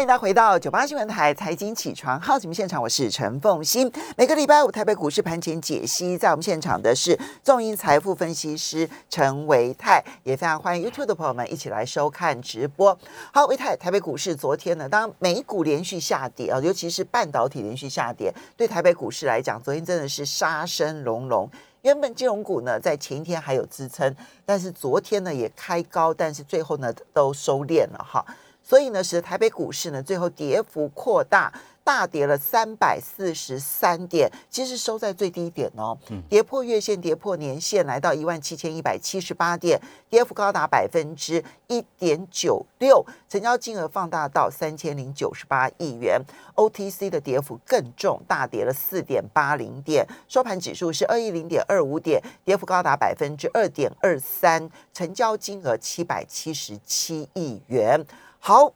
欢迎大家回到九八新闻台财经起床号节目现场，我是陈凤欣。每个礼拜五台北股市盘前解析，在我们现场的是众银财富分析师陈维泰，也非常欢迎 YouTube 的朋友们一起来收看直播。好，维泰，台北股市昨天呢，当美股连续下跌啊，尤其是半导体连续下跌，对台北股市来讲，昨天真的是杀声隆隆。原本金融股呢，在前一天还有支撑，但是昨天呢也开高，但是最后呢都收敛了哈。所以呢，使得台北股市呢最后跌幅扩大，大跌了三百四十三点，其实收在最低点哦，跌破月线，跌破年线，来到一万七千一百七十八点，跌幅高达百分之一点九六，成交金额放大到三千零九十八亿元，OTC 的跌幅更重，大跌了四点八零点，收盘指数是二一零点二五点，跌幅高达百分之二点二三，成交金额七百七十七亿元。好，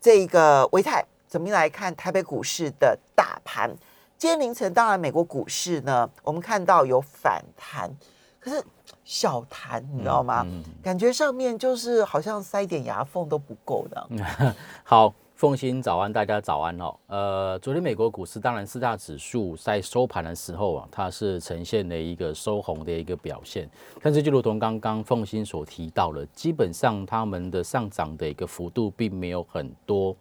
这个维泰怎么来看台北股市的大盘？今天凌晨，当然美国股市呢，我们看到有反弹，可是小弹，你知道吗？感觉上面就是好像塞点牙缝都不够的。好。奉新早安，大家早安哦。呃，昨天美国股市当然四大指数在收盘的时候啊，它是呈现了一个收红的一个表现。但是就如同刚刚奉新所提到了，基本上他们的上涨的一个幅度并没有很多。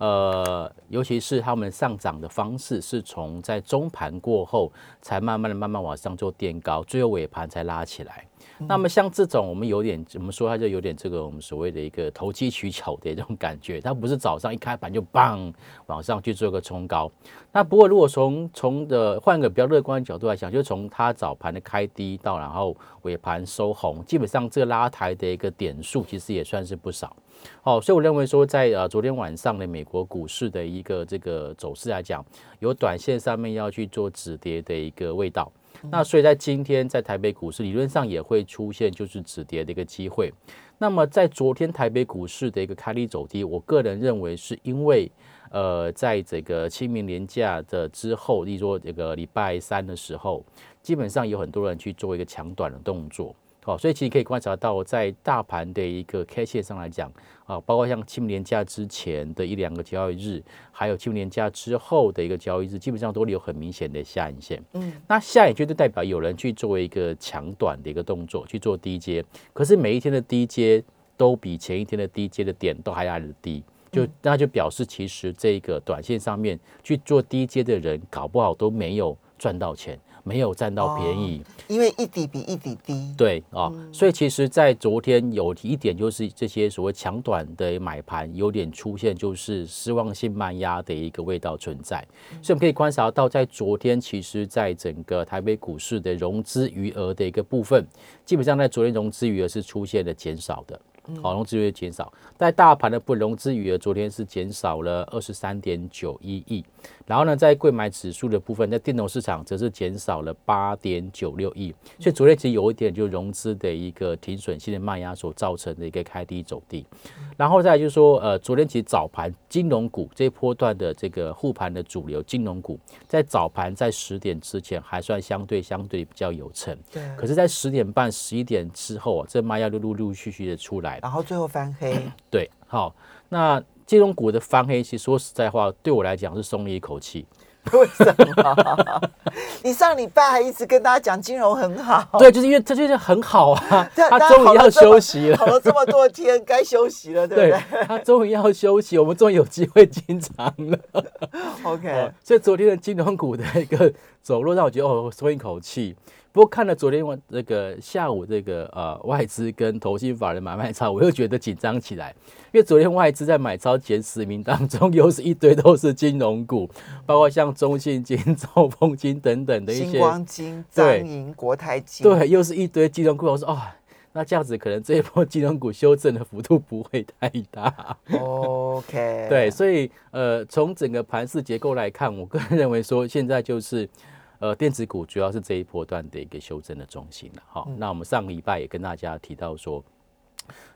呃，尤其是他们上涨的方式是从在中盘过后才慢慢的慢慢往上做垫高，最后尾盘才拉起来。那么像这种，我们有点怎么说，它就有点这个我们所谓的一个投机取巧的这种感觉。它不是早上一开盘就棒往上去做个冲高。那不过如果从从的换个比较乐观的角度来讲，就从它早盘的开低到然后尾盘收红，基本上这个拉抬的一个点数其实也算是不少。好，所以我认为说，在呃昨天晚上的美国股市的一个这个走势来讲，有短线上面要去做止跌的一个味道。那所以在今天在台北股市理论上也会出现就是止跌的一个机会。那么在昨天台北股市的一个开低走低，我个人认为是因为呃在这个清明年假的之后，例如说这个礼拜三的时候，基本上有很多人去做一个抢短的动作。好，所以其实可以观察到，在大盘的一个 K 线上来讲，啊，包括像清明年假之前的一两个交易日，还有清明年假之后的一个交易日，基本上都有很明显的下影线。嗯，那下影线就代表有人去做一个抢短的一个动作，去做低阶。可是每一天的低阶都比前一天的低阶的点都还来的低，就那就表示其实这个短线上面去做低阶的人，搞不好都没有赚到钱。没有占到便宜，因为一底比一底低。对啊，所以其实，在昨天有一点，就是这些所谓强短的买盘有点出现，就是失望性慢压的一个味道存在。所以我们可以观察到，在昨天，其实在整个台北股市的融资余额的一个部分，基本上在昨天融资余额是出现了减少的。好，融资余额减少，在大盘的不融资余额昨天是减少了二十三点九一亿，然后呢，在贵买指数的部分，在电动市场则是减少了八点九六亿，所以昨天其实有一点就融资的一个停损性的卖压所造成的一个开低走低，然后再就是说，呃，昨天其实早盘金融股这一波段的这个护盘的主流金融股，在早盘在十点之前还算相对相对比较有成，对，可是，在十点半十一点之后啊，这卖压就陆陆续续的出来。然后最后翻黑，对，好，那金融股的翻黑，其实说实在话，对我来讲是松了一口气。为什么？你上礼拜还一直跟大家讲金融很好，对，就是因为他就是很好啊，他终于要休息了，好了这么多天，该休息了，对不对？他终于要休息，我们终于有机会进场了。OK，所以昨天的金融股的一个走路，让我觉得哦，松一口气。不过看了昨天晚这个下午这个呃外资跟投信法人买卖超，我又觉得紧张起来，因为昨天外资在买超前十名当中，又是一堆都是金融股，包括像中信金、兆丰金等等的一些，星光金、张银、国泰金，对，又是一堆金融股。我说哦，那这样子可能这一波金融股修正的幅度不会太大。OK，对，所以呃从整个盘市结构来看，我个人认为说现在就是。呃，电子股主要是这一波段的一个修正的中心了。好，那我们上个礼拜也跟大家提到说，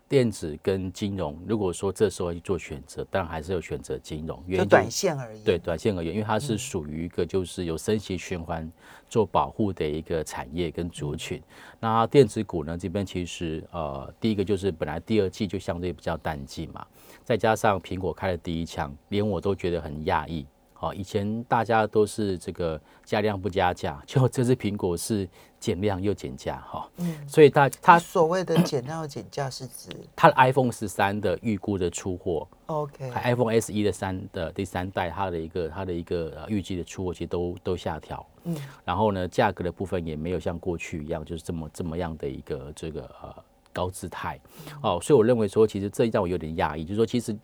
电子跟金融，如果说这时候去做选择，当然还是有选择金融，就短线而已。对，短线而言，因为它是属于一个就是有升息循环做保护的一个产业跟族群。那电子股呢，这边其实呃，第一个就是本来第二季就相对比较淡季嘛。再加上苹果开了第一枪，连我都觉得很讶异。好，以前大家都是这个加量不加价，就 这次苹果是减量又减价，哈，嗯，所以它它所谓的减量又减价是指它的 iPhone 十三的预估的出货，OK，还 iPhone SE 的三的第三代，它的一个它的一个预计的出货其实都都下调，嗯，然后呢，价格的部分也没有像过去一样就是这么这么样的一个这个呃高姿态，哦，所以我认为说其实这一让我有点讶异，就是说其实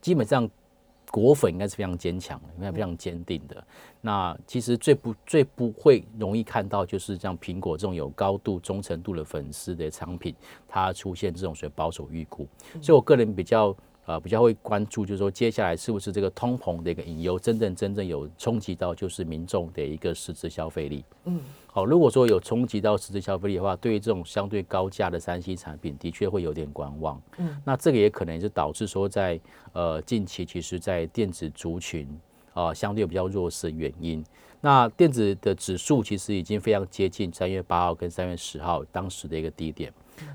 基本上。果粉应该是非常坚强的，应该非常坚定的。那其实最不最不会容易看到，就是像苹果这种有高度忠诚度的粉丝的产品，它出现这种所谓保守预估。所以我个人比较。呃，比较会关注，就是说接下来是不是这个通膨的一个隐忧，真正真正有冲击到就是民众的一个实质消费力。嗯，好，如果说有冲击到实质消费力的话，对于这种相对高价的三 C 产品，的确会有点观望。嗯，那这个也可能是导致说在呃近期，其实在电子族群啊相对比较弱势的原因。那电子的指数其实已经非常接近三月八号跟三月十号当时的一个低点。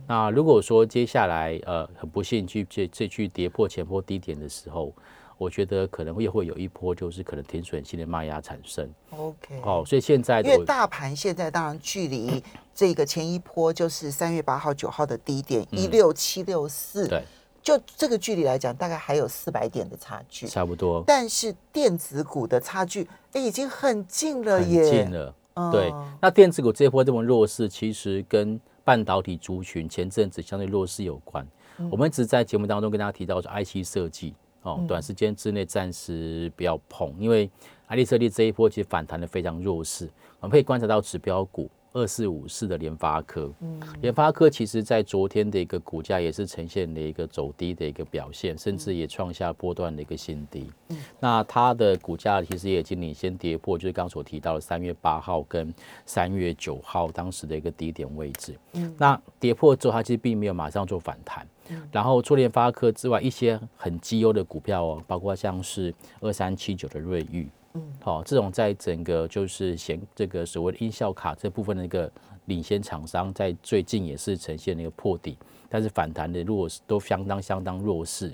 那如果说接下来呃很不幸去这这去跌破前波低点的时候，我觉得可能会会有一波就是可能停损性的卖压产生。OK，好，所以现在因为大盘现在当然距离这个前一波就是三月八号九号的低点一六七六四，对，就这个距离来讲，大概还有四百点的差距，差不多。但是电子股的差距哎已经很近了耶，很近了。对，那电子股这波这么弱势，其实跟半导体族群前阵子相对弱势有关，我们一直在节目当中跟大家提到说，IC 设计哦，短时间之内暂时不要碰，因为 IC 设计这一波其实反弹的非常弱势，我们可以观察到指标股。二四五四的联发科，嗯，联发科其实在昨天的一个股价也是呈现了一个走低的一个表现，甚至也创下波段的一个新低。嗯，那它的股价其实也已经领先跌破，就是刚所提到的三月八号跟三月九号当时的一个低点位置。嗯，那跌破之后，它其实并没有马上做反弹。嗯，然后除联发科之外，一些很绩优的股票哦，包括像是二三七九的瑞昱。好，这种在整个就是显这个所谓的音效卡这部分的一个领先厂商，在最近也是呈现了一个破底，但是反弹的弱势都相当相当弱势。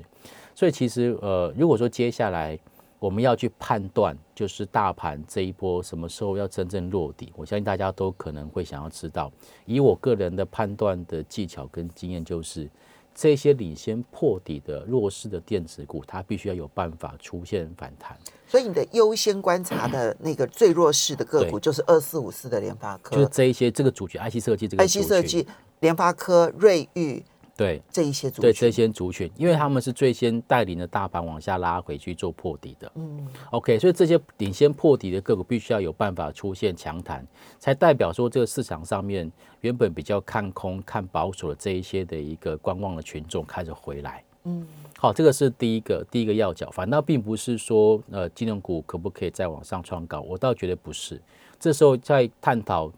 所以其实呃，如果说接下来我们要去判断，就是大盘这一波什么时候要真正落底，我相信大家都可能会想要知道。以我个人的判断的技巧跟经验，就是这些领先破底的弱势的电子股，它必须要有办法出现反弹。所以你的优先观察的那个最弱势的个股就是二四五四的联发科，就是这一些这个主角 IC 设计这个 IC 设计联发科、瑞昱，对这一些族对这些族群，因为他们是最先带领的大盘往下拉回去做破底的。嗯，OK，所以这些领先破底的个股必须要有办法出现强弹，才代表说这个市场上面原本比较看空、看保守的这一些的一个观望的群众开始回来。嗯。好，这个是第一个第一个要角，反倒并不是说呃金融股可不可以再往上创高，我倒觉得不是。这时候在探讨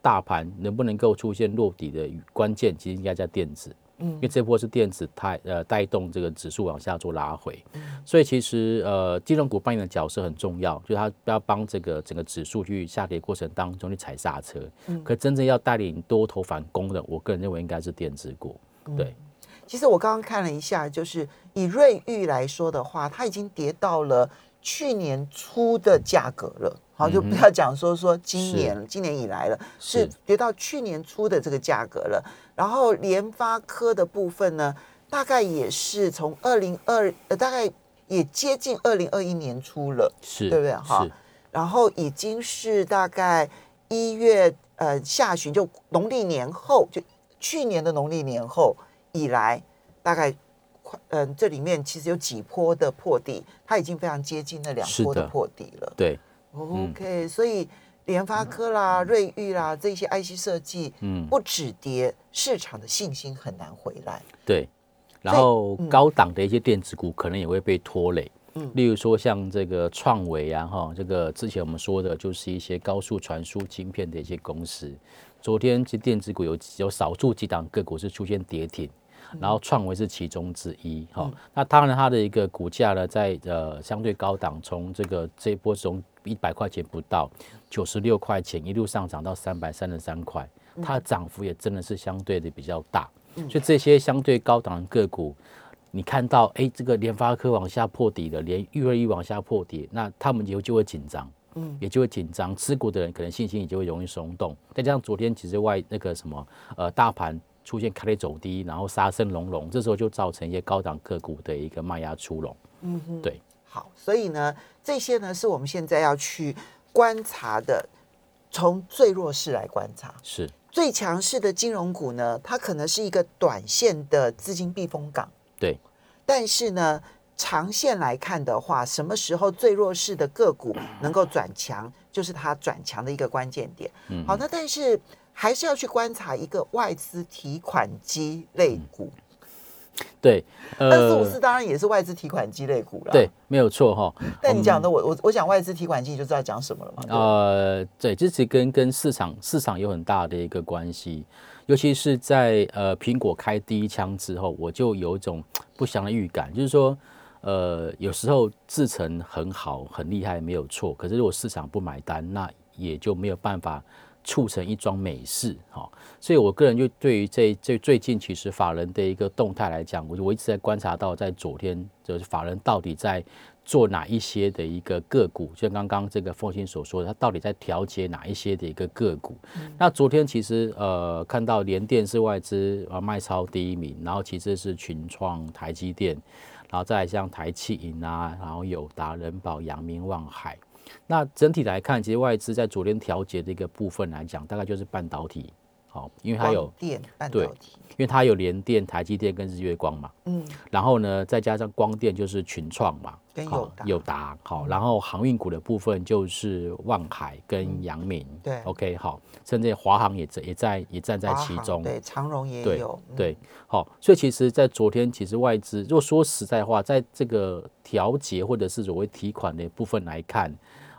大盘能不能够出现落底的关键，其实应该在电子，嗯，因为这波是电子带呃带动这个指数往下做拉回，所以其实呃金融股扮演的角色很重要，就是它要帮这个整个指数去下跌过程当中去踩刹车，嗯，可真正要带领多头反攻的，我个人认为应该是电子股，对。其实我刚刚看了一下，就是以瑞昱来说的话，它已经跌到了去年初的价格了。好，就不要讲说说今年今年以来了，是跌到去年初的这个价格了。然后联发科的部分呢，大概也是从二零二呃，大概也接近二零二一年初了，是对不对？哈，然后已经是大概一月呃下旬，就农历年后，就去年的农历年后。以来，大概快嗯，这里面其实有几波的破底，它已经非常接近那两波的破底了。对，OK，所以联发科啦、瑞昱啦这些 IC 设计，嗯，不止跌，市场的信心很难回来。对，然后高档的一些电子股可能也会被拖累。嗯，例如说像这个创维啊，哈，这个之前我们说的就是一些高速传输晶片的一些公司。昨天其实电子股有有少数几档个股是出现跌停，然后创维是其中之一。哈，那当然它的一个股价呢，在呃相对高档，从这个这一波从一百块钱不到九十六块钱一路上涨到三百三十三块，它的涨幅也真的是相对的比较大。所以这些相对高档的个股，你看到哎，这个联发科往下破底了，连玉二一往下破底，那他们以后就会紧张，嗯，也就会紧张，持股的人可能信心也就会容易松动。再加上昨天其实外那个什么呃大盘出现开低走低，然后杀声隆隆，这时候就造成一些高档个股的一个卖压出笼，嗯哼，对，好，所以呢，这些呢是我们现在要去观察的，从最弱势来观察，是。最强势的金融股呢，它可能是一个短线的资金避风港。对，但是呢，长线来看的话，什么时候最弱势的个股能够转强，就是它转强的一个关键点。嗯，好，那但是还是要去观察一个外资提款机类股。对，二四五四当然也是外资提款机类股了。对，没有错哈。但你讲的，我我我讲外资提款机，你就知道讲什么了嘛？呃，对，这是跟跟市场市场有很大的一个关系。尤其是在呃苹果开第一枪之后，我就有一种不祥的预感，就是说，呃，有时候制成很好很厉害没有错，可是如果市场不买单，那也就没有办法促成一桩美事哈。所以我个人就对于这这最近其实法人的一个动态来讲，我我一直在观察到，在昨天就是法人到底在。做哪一些的一个个股，就像刚刚这个凤鑫所说的，他到底在调节哪一些的一个个股？那昨天其实呃看到联电是外资啊卖超第一名，然后其次是群创、台积电，然后再像台气银啊，然后友达、人保、阳明、望海。那整体来看，其实外资在昨天调节的一个部分来讲，大概就是半导体。好，因为它有电半导体，因为它有联电、台积电跟日月光嘛，嗯，然后呢，再加上光电就是群创嘛，跟友友达，好，然后航运股的部分就是万海跟阳明，对，OK，好，甚至华航也在也在也站在其中，对，长荣也。有，对，好，所以其实，在昨天，其实外资如果说实在话，在这个调节或者是所谓提款的部分来看，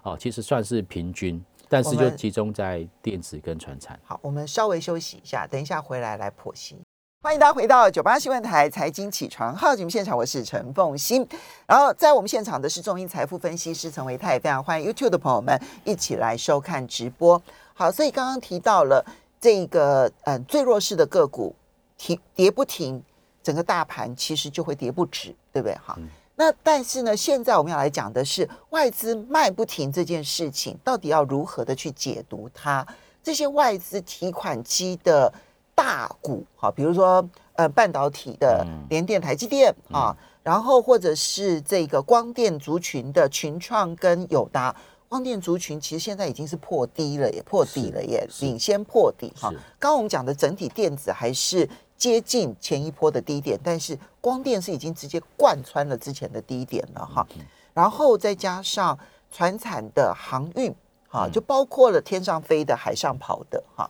哦，其实算是平均。但是就集中在电子跟船产。好，我们稍微休息一下，等一下回来来剖析。欢迎大家回到九八新闻台财经起床号节目现场，我是陈凤欣。然后在我们现场的是中英财富分析师陈维泰，非常欢迎 YouTube 的朋友们一起来收看直播。好，所以刚刚提到了这个嗯最弱势的个股停跌不停，整个大盘其实就会跌不止，对不对？哈。那但是呢，现在我们要来讲的是外资卖不停这件事情，到底要如何的去解读它？这些外资提款机的大股，好，比如说呃半导体的联电、台积电啊，然后或者是这个光电族群的群创跟友达，光电族群其实现在已经是破低了，也破底了，也领先破底哈。刚刚我们讲的整体电子还是。接近前一波的低点，但是光电是已经直接贯穿了之前的低点了哈，然后再加上船产的航运哈，就包括了天上飞的、海上跑的哈，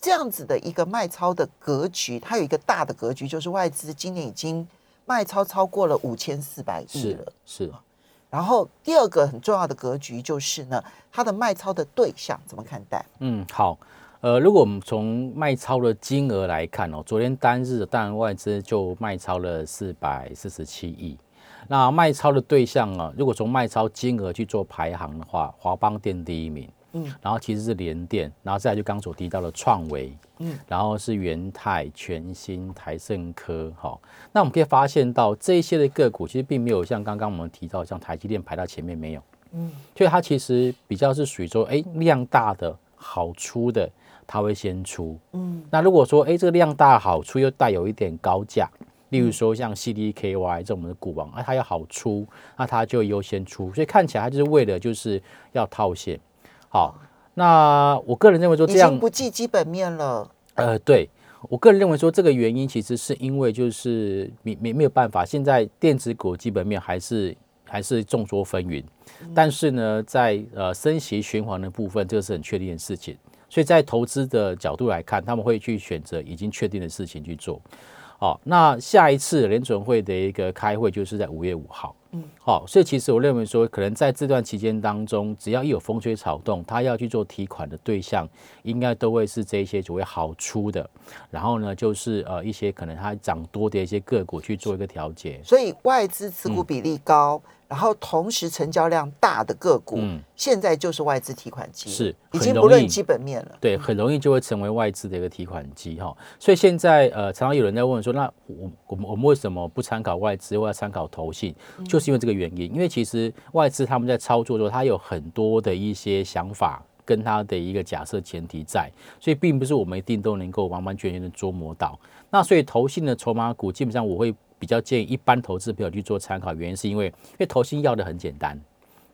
这样子的一个卖超的格局，它有一个大的格局，就是外资今年已经卖超超过了五千四百亿了，是。然后第二个很重要的格局就是呢，它的卖超的对象怎么看待？嗯，好。呃，如果我们从卖超的金额来看哦，昨天单日当然外资就卖超了四百四十七亿。那卖超的对象啊，如果从卖超金额去做排行的话，华邦电第一名，嗯，然后其实是联电，然后再就刚所提到的创维，嗯，然后是元泰、全新、台盛科，哈。那我们可以发现到这一些的个股，其实并没有像刚刚我们提到像台积电排到前面没有，嗯，所以它其实比较是属于说，哎，量大的好出的。它会先出，嗯，那如果说，哎，这个量大好出又带有一点高价，例如说像 CDKY 这种的股王，啊，它要好出，那它就优先出，所以看起来它就是为了就是要套现。好，那我个人认为说这样不计基本面了。呃，对我个人认为说这个原因其实是因为就是没没没有办法，现在电子股基本面还是还是众说纷纭，但是呢，在呃升息循环的部分，这个是很确定的事情。所以在投资的角度来看，他们会去选择已经确定的事情去做。好，那下一次联准会的一个开会就是在五月五号。嗯，好，所以其实我认为说，可能在这段期间当中，只要一有风吹草动，他要去做提款的对象，应该都会是这一些所谓好出的。然后呢，就是呃一些可能它涨多的一些个股去做一个调节。所以外资持股比例高。然后同时成交量大的个股，现在就是外资提款机，是已经不论基本面了。对，很容易就会成为外资的一个提款机哈。所以现在呃，常常有人在问说，那我我们我们为什么不参考外资，或要参考投信？就是因为这个原因。因为其实外资他们在操作的时候，他有很多的一些想法跟他的一个假设前提在，所以并不是我们一定都能够完完全全的捉摸到。那所以投信的筹码股，基本上我会。比较建议一般投资朋友去做参考，原因是因为因为投信要的很简单，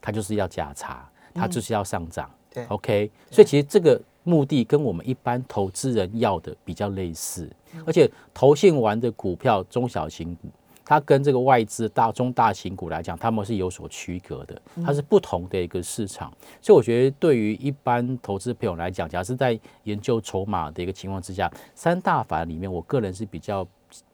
它就是要价差，它就是要上涨。对，OK，所以其实这个目的跟我们一般投资人要的比较类似，而且投信玩的股票中小型股，它跟这个外资大中大型股来讲，他们是有所区隔的，它是不同的一个市场。所以我觉得对于一般投资朋友来讲，假设在研究筹码的一个情况之下，三大法里面，我个人是比较。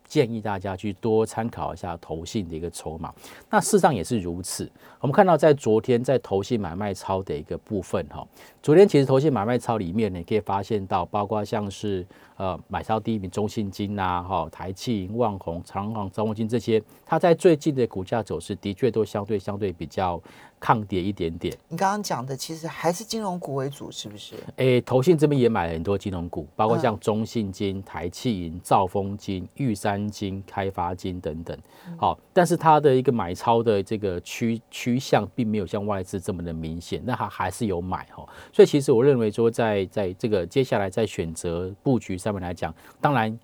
建议大家去多参考一下投信的一个筹码，那事实上也是如此。我们看到在昨天在投信买卖超的一个部分哈，昨天其实投信买卖超里面你可以发现到，包括像是呃买超第一名中信金呐、哈台气、万宏、长航、招丰金这些，它在最近的股价走势的确都相对相对比较。抗跌一点点。你刚刚讲的其实还是金融股为主，是不是？诶，投信这边也买了很多金融股，包括像中信金、台气银、兆丰金、玉山金、开发金等等。好，但是它的一个买超的这个趋趋向，并没有像外资这么的明显。那它还是有买哈。所以其实我认为说，在在这个接下来在选择布局上面来讲，当然。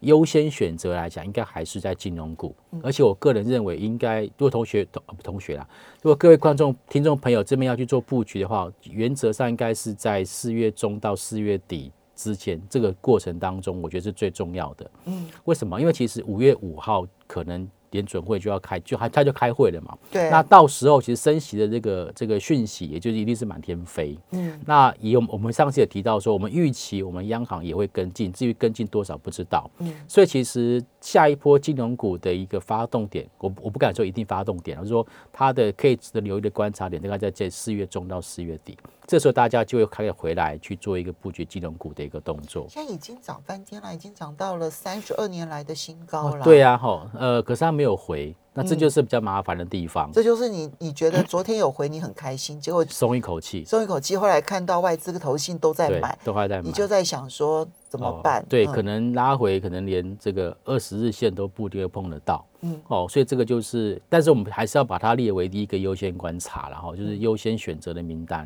优先选择来讲，应该还是在金融股，而且我个人认为，应该如果同学同同学啦，如果各位观众、听众朋友这边要去做布局的话，原则上应该是在四月中到四月底之前这个过程当中，我觉得是最重要的。嗯，为什么？因为其实五月五号可能。联准会就要开，就还他就开会了嘛。对。那到时候其实升息的这个这个讯息，也就是一定是满天飞。嗯。那以我们上次也提到说，我们预期我们央行也会跟进，至于跟进多少不知道。嗯。所以其实下一波金融股的一个发动点，我我不敢说一定发动点，而是说它的可以值得留意的观察点，大概在这四月中到四月底。这时候大家就会开始回来去做一个布局金融股的一个动作。现在已经涨翻天了，已经涨到了三十二年来的新高了。对呀，哈，呃，可是它没有回。那这就是比较麻烦的地方。这就是你你觉得昨天有回你很开心，结果松一口气，松一口气。后来看到外资投信都在买，都还在买，你就在想说怎么办？对，可能拉回，可能连这个二十日线都不一定会碰得到。嗯，哦，所以这个就是，但是我们还是要把它列为第一个优先观察，然后就是优先选择的名单。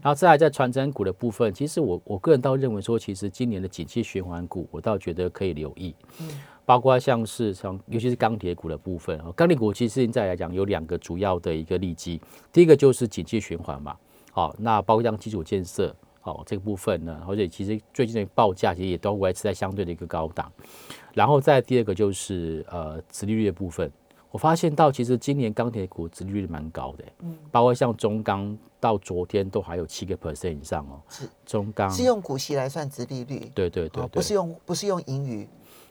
然后再来在传真股的部分，其实我我个人倒认为说，其实今年的景气循环股，我倒觉得可以留意。嗯。包括像是像，尤其是钢铁股的部分啊，钢铁股其实现在来讲有两个主要的一个利基，第一个就是景气循环嘛，好，那包括像基础建设，好这个部分呢，而且其实最近的报价其实也都维持在相对的一个高档，然后再第二个就是呃，殖利率的部分，我发现到其实今年钢铁股殖利率蛮高的，嗯，包括像中钢到昨天都还有七个 percent 以上哦，是。中钢是用股息来算殖利率，对对对，不是用不是用盈余。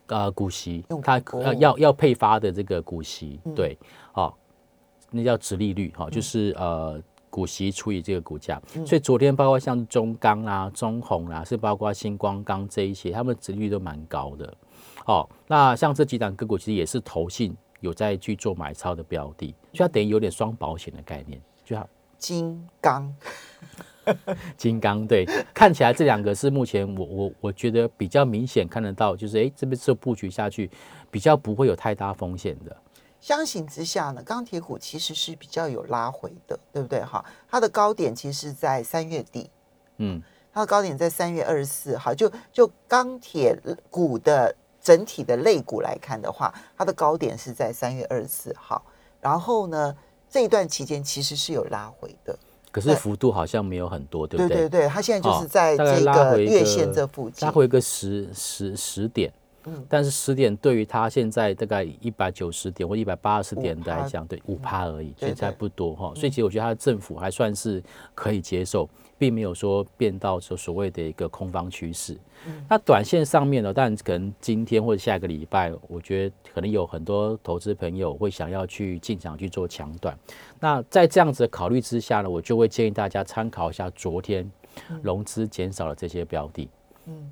呃，股息，它要要要配发的这个股息，对，哦，那叫值利率，哈，就是呃股息除以这个股价。所以昨天包括像中钢啊、中红啊，是包括星光钢这一些，他们值率都蛮高的。哦，那像这几档个股其实也是投信有在去做买超的标的，所以它等于有点双保险的概念，就像金刚。金刚对，看起来这两个是目前我我我觉得比较明显看得到，就是哎这边这布局下去比较不会有太大风险的。相形之下呢，钢铁股其实是比较有拉回的，对不对？哈，它的高点其实是在三月底，嗯，它的高点在三月二十四号。就就钢铁股的整体的类股来看的话，它的高点是在三月二十四号。然后呢，这一段期间其实是有拉回的。可是幅度好像没有很多，对不对？对对对，它现在就是在这个月线这附近，拉回一个十十十点，但是十点对于它现在大概一百九十点或一百八十点来讲，对五趴而已，所以对对才不多哈。所以其实我觉得它的政府还算是可以接受，并没有说变到说所谓的一个空方趋势。那短线上面呢，但可能今天或者下个礼拜，我觉得可能有很多投资朋友会想要去进场去做强短。那在这样子的考虑之下呢，我就会建议大家参考一下昨天融资减少了这些标的。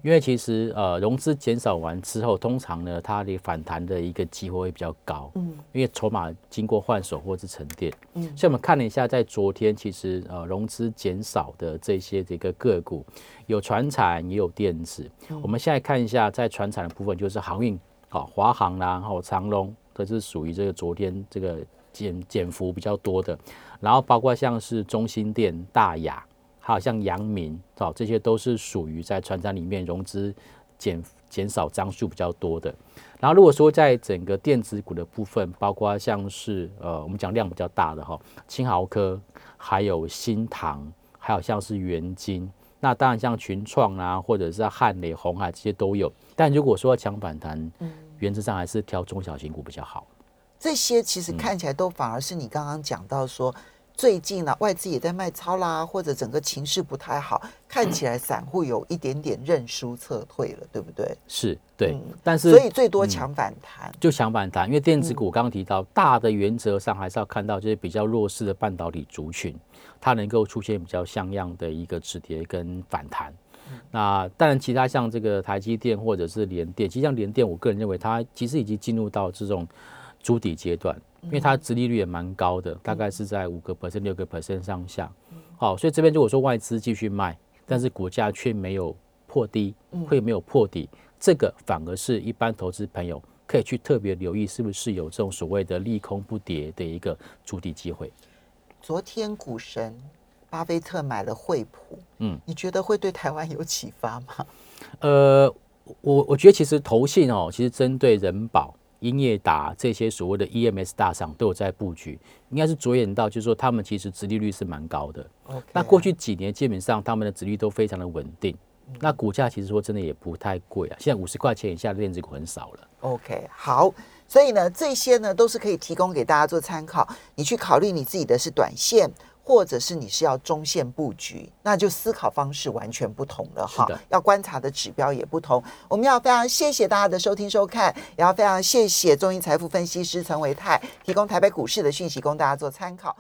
因为其实呃融资减少完之后，通常呢它的反弹的一个机会会比较高，嗯，因为筹码经过换手或是沉淀，嗯，所以我们看了一下，在昨天其实呃融资减少的这些这个个股，有船产也有电子，我们现在看一下在船产的部分，就是航运，好、华航啦，然后长隆，这是属于这个昨天这个减减幅比较多的，然后包括像是中心店、大雅。还有像阳明，哦，这些都是属于在船厂里面融资减减少张数比较多的。然后如果说在整个电子股的部分，包括像是呃我们讲量比较大的哈，青豪科，还有新唐，还有像是元金，那当然像群创啊，或者是汉磊、红海这些都有。但如果说要抢反弹，原则上还是挑中小型股比较好。这些其实看起来都反而是你刚刚讲到说，最近呢、外资也在卖超啦，或者整个情势不太好，看起来散户有一点点认输撤退了，对不对？是对，嗯但是所以最多强反弹。就强反弹，因为电子股刚刚提到，大的原则上还是要看到就是比较弱势的半导体族群，它能够出现比较像样的一个止跌跟反弹。那当然，其他像这个台积电或者是联电，其实像联电，我个人认为它其实已经进入到这种筑底阶段，因为它殖利率也蛮高的，大概是在五个 percent、六个 percent 上下。好，所以这边如果说外资继续卖，但是股价却没有破低，会没有破底，这个反而是一般投资朋友可以去特别留意，是不是有这种所谓的利空不跌的一个筑底机会。昨天股神巴菲特买了惠普，嗯嗯，你觉得会对台湾有启发吗？呃，我我觉得其实投信哦，其实针对人保、英业达这些所谓的 EMS 大厂都有在布局，应该是着眼到就是说他们其实殖利率是蛮高的。那过去几年基本上他们的殖利率都非常的稳定，那股价其实说真的也不太贵啊，现在五十块钱以下的电子股很少了。OK，好，所以呢，这些呢都是可以提供给大家做参考，你去考虑你自己的是短线。或者是你是要中线布局，那就思考方式完全不同了哈，要观察的指标也不同。我们要非常谢谢大家的收听收看，也要非常谢谢中银财富分析师陈维泰提供台北股市的讯息供大家做参考。